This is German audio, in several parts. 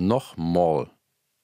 noch Mall.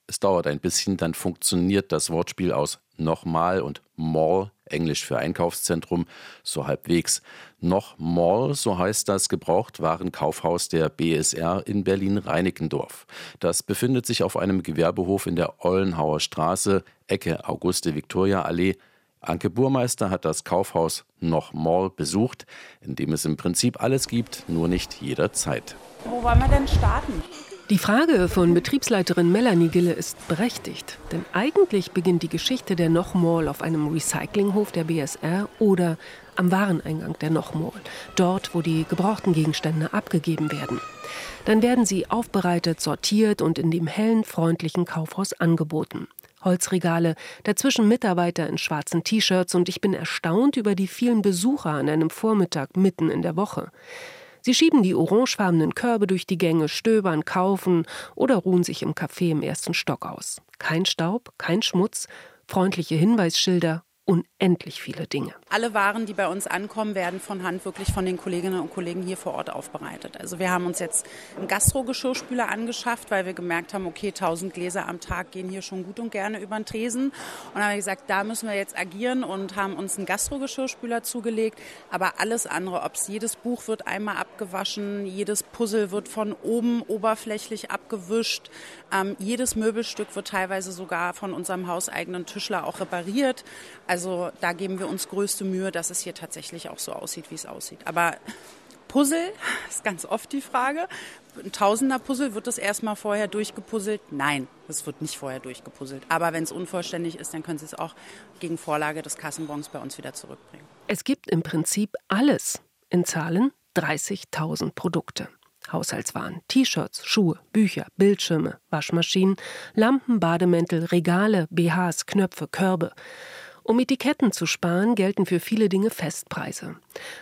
Es dauert ein bisschen, dann funktioniert das Wortspiel aus nochmal und Mall, englisch für Einkaufszentrum, so halbwegs. Noch Mall, so heißt das Gebrauchtwarenkaufhaus der BSR in Berlin-Reinickendorf. Das befindet sich auf einem Gewerbehof in der Ollenhauer Straße, Ecke Auguste-Victoria-Allee. Anke Burmeister hat das Kaufhaus noch Mall besucht, in dem es im Prinzip alles gibt, nur nicht jederzeit. Wo wollen wir denn starten? Die Frage von Betriebsleiterin Melanie Gille ist berechtigt, denn eigentlich beginnt die Geschichte der Nochmall auf einem Recyclinghof der BSR oder am Wareneingang der Nochmall, dort, wo die gebrauchten Gegenstände abgegeben werden. Dann werden sie aufbereitet, sortiert und in dem hellen, freundlichen Kaufhaus angeboten. Holzregale, dazwischen Mitarbeiter in schwarzen T-Shirts und ich bin erstaunt über die vielen Besucher an einem Vormittag mitten in der Woche. Sie schieben die orangefarbenen Körbe durch die Gänge, stöbern, kaufen oder ruhen sich im Café im ersten Stock aus. Kein Staub, kein Schmutz, freundliche Hinweisschilder unendlich viele Dinge. Alle Waren, die bei uns ankommen, werden von Hand wirklich von den Kolleginnen und Kollegen hier vor Ort aufbereitet. Also wir haben uns jetzt einen Gastro-Geschirrspüler angeschafft, weil wir gemerkt haben, okay, 1000 Gläser am Tag gehen hier schon gut und gerne über den Tresen. Und haben gesagt, da müssen wir jetzt agieren und haben uns einen Gastro-Geschirrspüler zugelegt. Aber alles andere, ob es jedes Buch wird einmal abgewaschen, jedes Puzzle wird von oben oberflächlich abgewischt, ähm, jedes Möbelstück wird teilweise sogar von unserem hauseigenen Tischler auch repariert. Also also da geben wir uns größte Mühe, dass es hier tatsächlich auch so aussieht, wie es aussieht. Aber Puzzle ist ganz oft die Frage. Ein Tausender-Puzzle, wird das erstmal vorher durchgepuzzelt? Nein, es wird nicht vorher durchgepuzzelt. Aber wenn es unvollständig ist, dann können Sie es auch gegen Vorlage des Kassenbons bei uns wieder zurückbringen. Es gibt im Prinzip alles. In Zahlen 30.000 Produkte. Haushaltswaren, T-Shirts, Schuhe, Bücher, Bildschirme, Waschmaschinen, Lampen, Bademäntel, Regale, BHs, Knöpfe, Körbe. Um Etiketten zu sparen, gelten für viele Dinge Festpreise.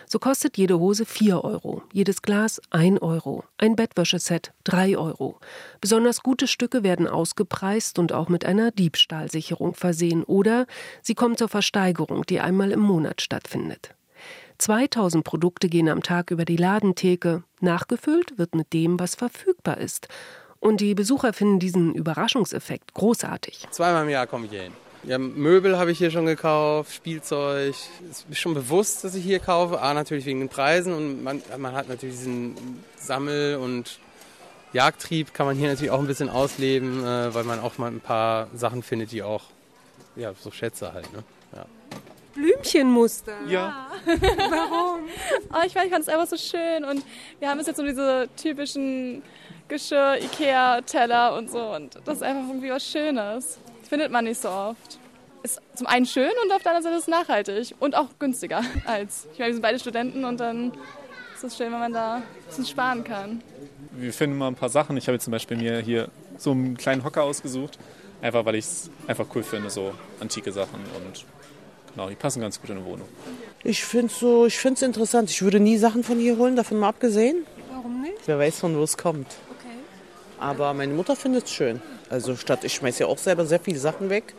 So kostet jede Hose 4 Euro, jedes Glas 1 Euro, ein Bettwäscheset 3 Euro. Besonders gute Stücke werden ausgepreist und auch mit einer Diebstahlsicherung versehen oder sie kommen zur Versteigerung, die einmal im Monat stattfindet. 2000 Produkte gehen am Tag über die Ladentheke. Nachgefüllt wird mit dem, was verfügbar ist. Und die Besucher finden diesen Überraschungseffekt großartig. Zweimal im Jahr komme ich hier hin. Ja, Möbel habe ich hier schon gekauft, Spielzeug. Es ist schon bewusst, dass ich hier kaufe. A, natürlich wegen den Preisen und man, man hat natürlich diesen Sammel- und Jagdtrieb kann man hier natürlich auch ein bisschen ausleben, äh, weil man auch mal ein paar Sachen findet, die auch, ja, so Schätze halt, ne? Ja. Blümchenmuster. Ja. Warum? Oh, ich, ich fand es einfach so schön und wir haben bis jetzt so diese typischen Geschirr, Ikea-Teller und so und das ist einfach irgendwie was Schönes findet man nicht so oft. Ist zum einen schön und auf der anderen Seite ist es nachhaltig und auch günstiger als. Ich meine, wir sind beide Studenten und dann ist es schön, wenn man da ein bisschen sparen kann. Wir finden mal ein paar Sachen. Ich habe jetzt zum Beispiel mir hier so einen kleinen Hocker ausgesucht, einfach weil ich es einfach cool finde, so antike Sachen und genau, die passen ganz gut in eine Wohnung. Ich finde es so, interessant. Ich würde nie Sachen von hier holen, davon mal abgesehen. Warum nicht? Wer weiß, von wo es kommt. Aber meine Mutter findet es schön. Also statt, ich schmeiße ja auch selber sehr viele Sachen weg.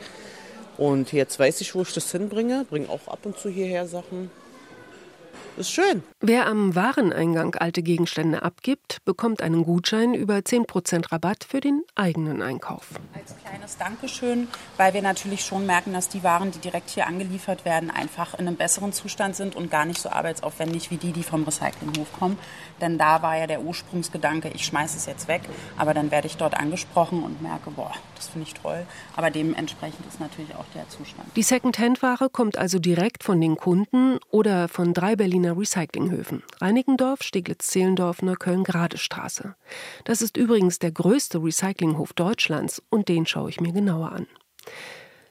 Und jetzt weiß ich, wo ich das hinbringe. Bringe auch ab und zu hierher Sachen. Ist schön. Wer am Wareneingang alte Gegenstände abgibt, bekommt einen Gutschein über 10% Rabatt für den eigenen Einkauf. Als kleines Dankeschön, weil wir natürlich schon merken, dass die Waren, die direkt hier angeliefert werden, einfach in einem besseren Zustand sind und gar nicht so arbeitsaufwendig wie die, die vom Recyclinghof kommen. Denn da war ja der Ursprungsgedanke, ich schmeiße es jetzt weg, aber dann werde ich dort angesprochen und merke, boah, das finde ich toll. Aber dementsprechend ist natürlich auch der Zustand. Die Second-Hand-Ware kommt also direkt von den Kunden oder von drei Berliner Berliner Recyclinghöfen. Reinickendorf, Steglitz-Zehlendorf, Neukölln-Gradestraße. Das ist übrigens der größte Recyclinghof Deutschlands und den schaue ich mir genauer an.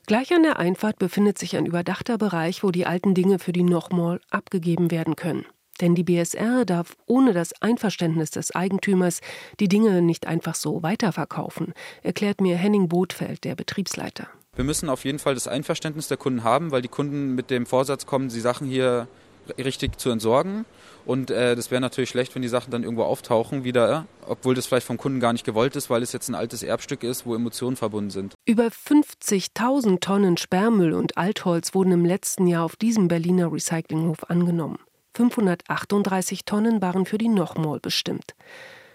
Gleich an der Einfahrt befindet sich ein überdachter Bereich, wo die alten Dinge für die Nochmall abgegeben werden können. Denn die BSR darf ohne das Einverständnis des Eigentümers die Dinge nicht einfach so weiterverkaufen, erklärt mir Henning Bothfeld, der Betriebsleiter. Wir müssen auf jeden Fall das Einverständnis der Kunden haben, weil die Kunden mit dem Vorsatz kommen, die Sachen hier richtig zu entsorgen. Und äh, das wäre natürlich schlecht, wenn die Sachen dann irgendwo auftauchen wieder, obwohl das vielleicht vom Kunden gar nicht gewollt ist, weil es jetzt ein altes Erbstück ist, wo Emotionen verbunden sind. Über 50.000 Tonnen Sperrmüll und Altholz wurden im letzten Jahr auf diesem Berliner Recyclinghof angenommen. 538 Tonnen waren für die Nochmall bestimmt.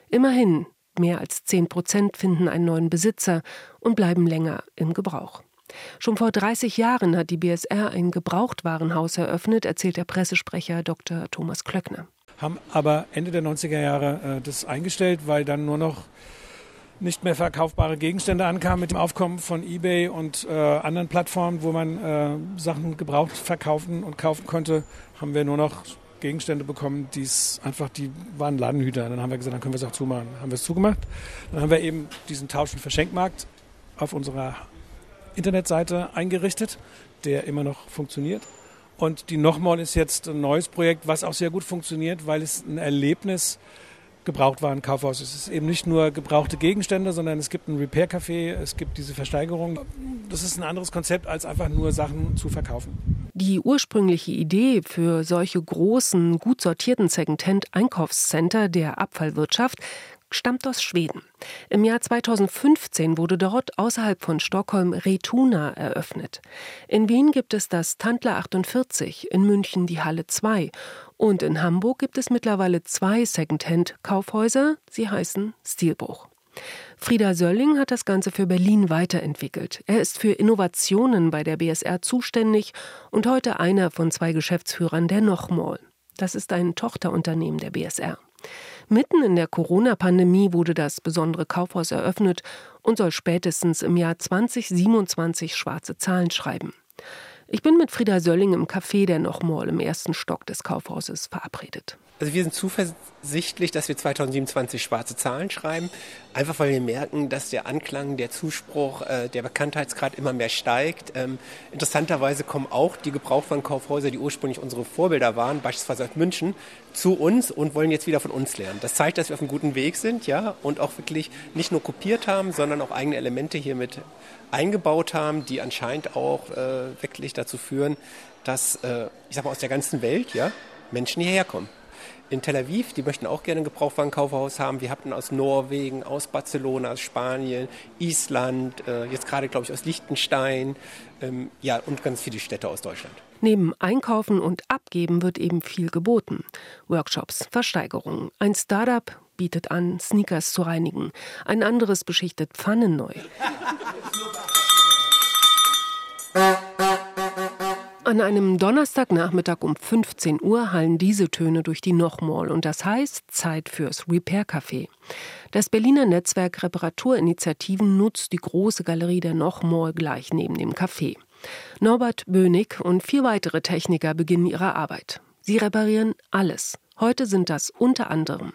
Immerhin, Mehr als 10 Prozent finden einen neuen Besitzer und bleiben länger im Gebrauch. Schon vor 30 Jahren hat die BSR ein Gebrauchtwarenhaus eröffnet, erzählt der Pressesprecher Dr. Thomas Klöckner. Haben aber Ende der 90er Jahre äh, das eingestellt, weil dann nur noch nicht mehr verkaufbare Gegenstände ankamen mit dem Aufkommen von eBay und äh, anderen Plattformen, wo man äh, Sachen gebraucht verkaufen und kaufen konnte, haben wir nur noch Gegenstände bekommen, die einfach, die waren Ladenhüter. Dann haben wir gesagt, dann können wir es auch zumachen. Dann haben wir es zugemacht. Dann haben wir eben diesen Tausch- und Verschenkmarkt auf unserer Internetseite eingerichtet, der immer noch funktioniert. Und die Nochmal ist jetzt ein neues Projekt, was auch sehr gut funktioniert, weil es ein Erlebnis Gebrauchtwarenkaufhaus ist. Es ist eben nicht nur gebrauchte Gegenstände, sondern es gibt ein Repair-Café, es gibt diese Versteigerung. Das ist ein anderes Konzept, als einfach nur Sachen zu verkaufen. Die ursprüngliche Idee für solche großen, gut sortierten Second-Hand-Einkaufscenter der Abfallwirtschaft stammt aus Schweden. Im Jahr 2015 wurde dort außerhalb von Stockholm Retuna eröffnet. In Wien gibt es das Tandler 48, in München die Halle 2 und in Hamburg gibt es mittlerweile zwei Secondhand-Kaufhäuser, sie heißen Stilbruch. Frieda Sölling hat das Ganze für Berlin weiterentwickelt. Er ist für Innovationen bei der BSR zuständig und heute einer von zwei Geschäftsführern der Nochmall. Das ist ein Tochterunternehmen der BSR. Mitten in der Corona-Pandemie wurde das besondere Kaufhaus eröffnet und soll spätestens im Jahr 2027 schwarze Zahlen schreiben. Ich bin mit Frieda Sölling im Café der Nochmal im ersten Stock des Kaufhauses verabredet. Also wir sind zuversichtlich, dass wir 2027 schwarze Zahlen schreiben, einfach weil wir merken, dass der Anklang, der Zuspruch, äh, der Bekanntheitsgrad immer mehr steigt. Ähm, interessanterweise kommen auch die Gebrauchtwarenkaufhäuser, die ursprünglich unsere Vorbilder waren, beispielsweise aus München, zu uns und wollen jetzt wieder von uns lernen. Das zeigt, dass wir auf einem guten Weg sind, ja, und auch wirklich nicht nur kopiert haben, sondern auch eigene Elemente hier mit eingebaut haben, die anscheinend auch äh, wirklich dazu führen, dass, äh, ich sag mal, aus der ganzen Welt, ja, Menschen hierher kommen in Tel Aviv, die möchten auch gerne ein Gebrauchtwarenkaufhaus haben. Wir hatten aus Norwegen, aus Barcelona, aus Spanien, Island, äh, jetzt gerade, glaube ich, aus Liechtenstein, ähm, ja, und ganz viele Städte aus Deutschland. Neben Einkaufen und Abgeben wird eben viel geboten. Workshops, Versteigerungen. Ein Startup bietet an, Sneakers zu reinigen. Ein anderes beschichtet Pfannen neu. An einem Donnerstagnachmittag um 15 Uhr hallen diese Töne durch die Nochmall und das heißt Zeit fürs Repair Café. Das Berliner Netzwerk Reparaturinitiativen nutzt die große Galerie der Nochmall gleich neben dem Café. Norbert Bönig und vier weitere Techniker beginnen ihre Arbeit. Sie reparieren alles. Heute sind das unter anderem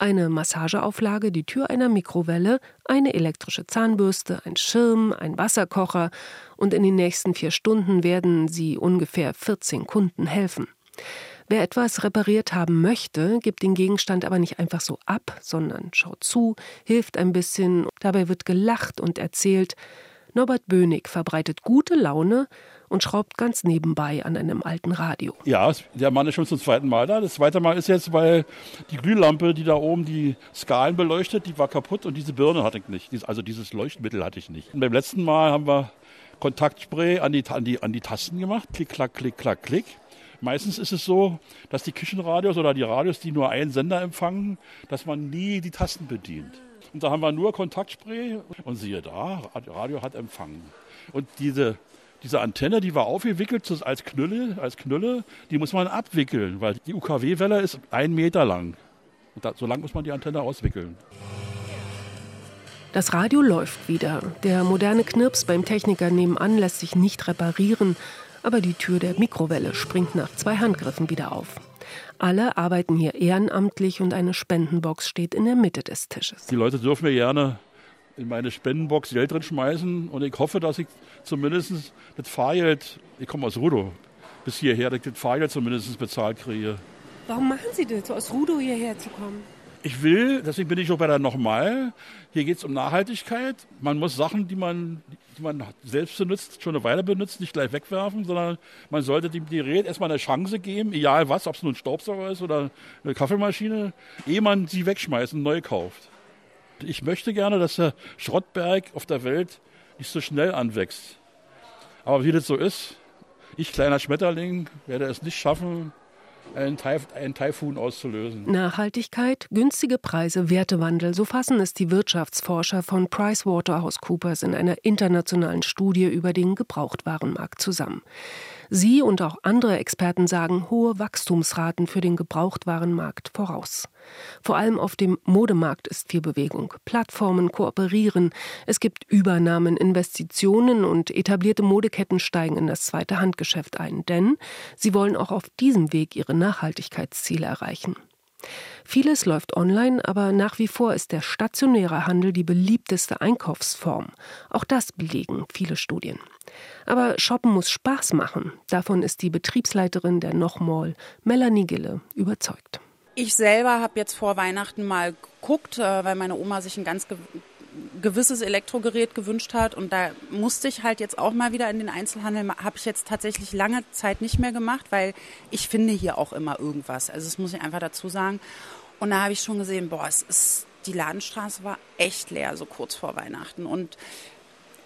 eine Massageauflage, die Tür einer Mikrowelle, eine elektrische Zahnbürste, ein Schirm, ein Wasserkocher und in den nächsten vier Stunden werden sie ungefähr 14 Kunden helfen. Wer etwas repariert haben möchte, gibt den Gegenstand aber nicht einfach so ab, sondern schaut zu, hilft ein bisschen, dabei wird gelacht und erzählt. Norbert Bönig verbreitet gute Laune und schraubt ganz nebenbei an einem alten Radio. Ja, der Mann ist schon zum zweiten Mal da. Das zweite Mal ist jetzt, weil die Glühlampe, die da oben die Skalen beleuchtet, die war kaputt und diese Birne hatte ich nicht. Also dieses Leuchtmittel hatte ich nicht. Und beim letzten Mal haben wir Kontaktspray an die, an die, an die Tasten gemacht. Klick, klack, klick, klack, klick. Meistens ist es so, dass die Küchenradios oder die Radios, die nur einen Sender empfangen, dass man nie die Tasten bedient. Und da haben wir nur Kontaktspray und siehe da, Radio hat empfangen. Und diese diese Antenne, die war aufgewickelt als Knülle, als Knülle, die muss man abwickeln, weil die UKW-Welle ist ein Meter lang. Und da, so lang muss man die Antenne auswickeln. Das Radio läuft wieder. Der moderne Knirps beim Techniker nebenan lässt sich nicht reparieren, aber die Tür der Mikrowelle springt nach zwei Handgriffen wieder auf. Alle arbeiten hier ehrenamtlich und eine Spendenbox steht in der Mitte des Tisches. Die Leute dürfen mir gerne in meine Spendenbox Geld drin schmeißen und ich hoffe, dass ich zumindest das Fahrgeld, ich komme aus Rudo, bis hierher, dass ich das Fahrgeld zumindest bezahlt kriege. Warum machen Sie das, aus Rudo hierher zu kommen? Ich will, deswegen bin ich auch bei der Nochmal, hier geht es um Nachhaltigkeit. Man muss Sachen, die man, die man selbst benutzt, schon eine Weile benutzt, nicht gleich wegwerfen, sondern man sollte dem Gerät erstmal eine Chance geben, egal was, ob es nun ein Staubsauger ist oder eine Kaffeemaschine, ehe man sie wegschmeißt und neu kauft. Ich möchte gerne, dass der Schrottberg auf der Welt nicht so schnell anwächst. Aber wie das so ist, ich kleiner Schmetterling werde es nicht schaffen, einen, Taif einen Taifun auszulösen. Nachhaltigkeit, günstige Preise, Wertewandel, so fassen es die Wirtschaftsforscher von PricewaterhouseCoopers in einer internationalen Studie über den Gebrauchtwarenmarkt zusammen. Sie und auch andere Experten sagen hohe Wachstumsraten für den Gebrauchtwarenmarkt voraus. Vor allem auf dem Modemarkt ist viel Bewegung. Plattformen kooperieren, es gibt Übernahmen, Investitionen und etablierte Modeketten steigen in das zweite Handgeschäft ein, denn sie wollen auch auf diesem Weg ihre Nachhaltigkeitsziele erreichen. Vieles läuft online, aber nach wie vor ist der stationäre Handel die beliebteste Einkaufsform. Auch das belegen viele Studien. Aber Shoppen muss Spaß machen. Davon ist die Betriebsleiterin der Nochmall, Melanie Gille, überzeugt. Ich selber habe jetzt vor Weihnachten mal geguckt, äh, weil meine Oma sich ein ganz gewisses Elektrogerät gewünscht hat und da musste ich halt jetzt auch mal wieder in den Einzelhandel. Habe ich jetzt tatsächlich lange Zeit nicht mehr gemacht, weil ich finde hier auch immer irgendwas. Also das muss ich einfach dazu sagen. Und da habe ich schon gesehen, boah, es ist die Ladenstraße war echt leer so kurz vor Weihnachten und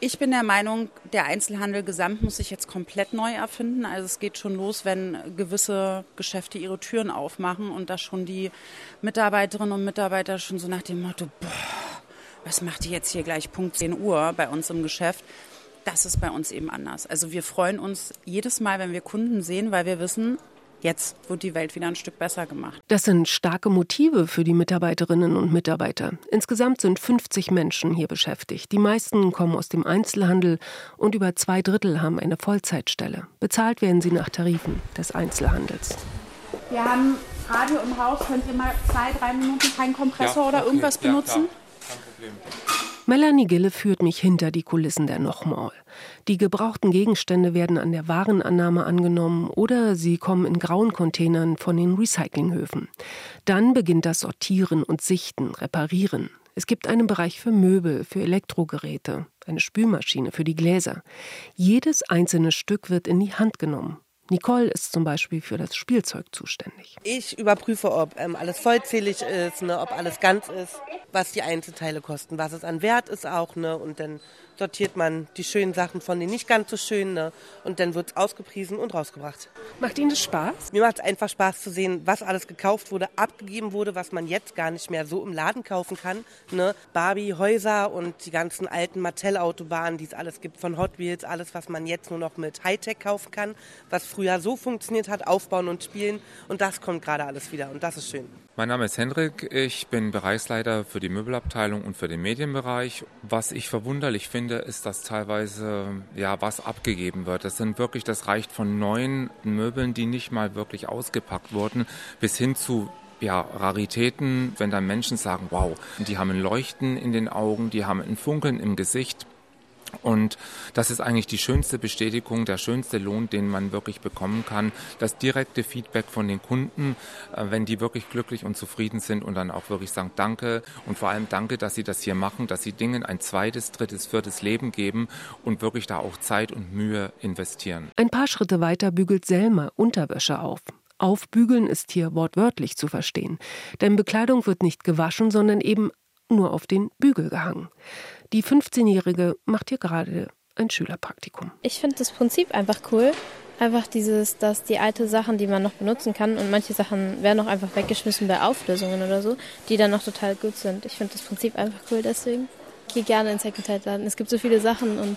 ich bin der Meinung, der Einzelhandel gesamt muss sich jetzt komplett neu erfinden. Also es geht schon los, wenn gewisse Geschäfte ihre Türen aufmachen und da schon die Mitarbeiterinnen und Mitarbeiter schon so nach dem Motto, boah, was macht die jetzt hier gleich Punkt 10 Uhr bei uns im Geschäft? Das ist bei uns eben anders. Also wir freuen uns jedes Mal, wenn wir Kunden sehen, weil wir wissen, jetzt wird die Welt wieder ein Stück besser gemacht. Das sind starke Motive für die Mitarbeiterinnen und Mitarbeiter. Insgesamt sind 50 Menschen hier beschäftigt. Die meisten kommen aus dem Einzelhandel und über zwei Drittel haben eine Vollzeitstelle. Bezahlt werden sie nach Tarifen des Einzelhandels. Wir haben Radio im Haus. Könnt ihr mal zwei, drei Minuten keinen Kompressor ja, oder irgendwas benutzen? Ja, Kein Problem. Melanie Gille führt mich hinter die Kulissen der Nochmall. Die gebrauchten Gegenstände werden an der Warenannahme angenommen oder sie kommen in grauen Containern von den Recyclinghöfen. Dann beginnt das Sortieren und Sichten, Reparieren. Es gibt einen Bereich für Möbel, für Elektrogeräte, eine Spülmaschine für die Gläser. Jedes einzelne Stück wird in die Hand genommen. Nicole ist zum Beispiel für das Spielzeug zuständig. Ich überprüfe, ob ähm, alles vollzählig ist, ne, ob alles ganz ist, was die Einzelteile kosten, was es an Wert ist auch. Ne, und dann sortiert man die schönen Sachen von den nicht ganz so schönen ne? und dann wird es ausgepriesen und rausgebracht. Macht Ihnen das Spaß? Mir macht es einfach Spaß zu sehen, was alles gekauft wurde, abgegeben wurde, was man jetzt gar nicht mehr so im Laden kaufen kann. Ne? Barbie, Häuser und die ganzen alten Mattel-Autobahnen, die es alles gibt von Hot Wheels, alles, was man jetzt nur noch mit Hightech kaufen kann, was früher so funktioniert hat, aufbauen und spielen und das kommt gerade alles wieder und das ist schön. Mein Name ist Hendrik, ich bin Bereichsleiter für die Möbelabteilung und für den Medienbereich. Was ich verwunderlich finde, ist, dass teilweise ja was abgegeben wird. Das sind wirklich, das reicht von neuen Möbeln, die nicht mal wirklich ausgepackt wurden, bis hin zu ja, Raritäten, wenn dann Menschen sagen, wow, die haben ein Leuchten in den Augen, die haben ein Funkeln im Gesicht. Und das ist eigentlich die schönste Bestätigung, der schönste Lohn, den man wirklich bekommen kann. Das direkte Feedback von den Kunden, äh, wenn die wirklich glücklich und zufrieden sind und dann auch wirklich sagen Danke und vor allem Danke, dass sie das hier machen, dass sie Dingen ein zweites, drittes, viertes Leben geben und wirklich da auch Zeit und Mühe investieren. Ein paar Schritte weiter bügelt Selma Unterwäsche auf. Aufbügeln ist hier wortwörtlich zu verstehen, denn Bekleidung wird nicht gewaschen, sondern eben nur auf den Bügel gehangen. Die 15-Jährige macht hier gerade ein Schülerpraktikum. Ich finde das Prinzip einfach cool. Einfach dieses, dass die alte Sachen, die man noch benutzen kann und manche Sachen werden auch einfach weggeschmissen bei Auflösungen oder so, die dann noch total gut sind. Ich finde das Prinzip einfach cool, deswegen gehe gerne in Secondhand-Laden. Es gibt so viele Sachen und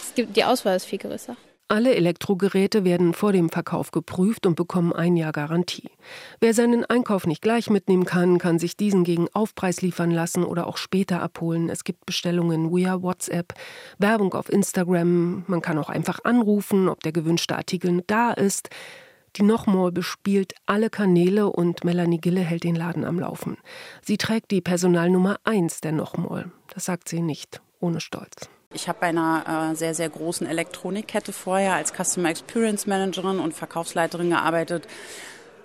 es gibt, die Auswahl ist viel größer. Alle Elektrogeräte werden vor dem Verkauf geprüft und bekommen ein Jahr Garantie. Wer seinen Einkauf nicht gleich mitnehmen kann, kann sich diesen gegen Aufpreis liefern lassen oder auch später abholen. Es gibt Bestellungen via WhatsApp, Werbung auf Instagram. Man kann auch einfach anrufen, ob der gewünschte Artikel da ist. Die Nochmall bespielt alle Kanäle und Melanie Gille hält den Laden am Laufen. Sie trägt die Personalnummer 1 der Nochmall. Das sagt sie nicht ohne Stolz. Ich habe bei einer äh, sehr, sehr großen Elektronikkette vorher als Customer Experience Managerin und Verkaufsleiterin gearbeitet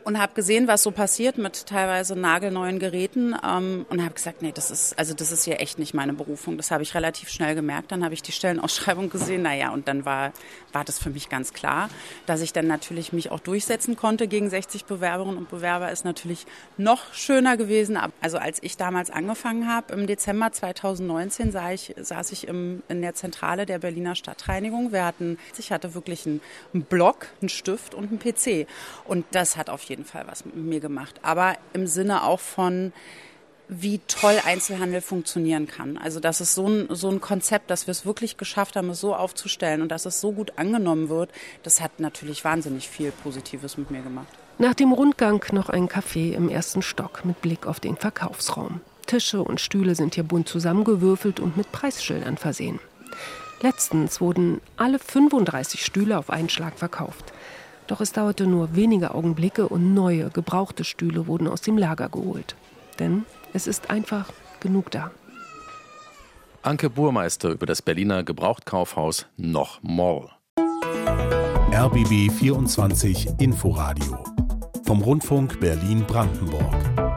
und habe gesehen, was so passiert mit teilweise nagelneuen Geräten ähm, und habe gesagt, nee, das ist also das ist hier echt nicht meine Berufung. Das habe ich relativ schnell gemerkt. Dann habe ich die Stellenausschreibung gesehen, naja, und dann war war das für mich ganz klar, dass ich dann natürlich mich auch durchsetzen konnte gegen 60 Bewerberinnen und Bewerber ist natürlich noch schöner gewesen. Also als ich damals angefangen habe im Dezember 2019 sah ich, saß ich im, in der Zentrale der Berliner Stadtreinigung. Wir hatten, ich hatte wirklich einen, einen Block, einen Stift und einen PC und das hat auf jeden jeden Fall was mit mir gemacht. Aber im Sinne auch von, wie toll Einzelhandel funktionieren kann. Also das ist so ein, so ein Konzept, dass wir es wirklich geschafft haben, es so aufzustellen und dass es so gut angenommen wird, das hat natürlich wahnsinnig viel Positives mit mir gemacht. Nach dem Rundgang noch ein Café im ersten Stock mit Blick auf den Verkaufsraum. Tische und Stühle sind hier bunt zusammengewürfelt und mit Preisschildern versehen. Letztens wurden alle 35 Stühle auf einen Schlag verkauft. Doch es dauerte nur wenige Augenblicke und neue, gebrauchte Stühle wurden aus dem Lager geholt. Denn es ist einfach genug da. Anke Burmeister über das Berliner Gebrauchtkaufhaus Noch Mall. RBB 24 Inforadio vom Rundfunk Berlin-Brandenburg.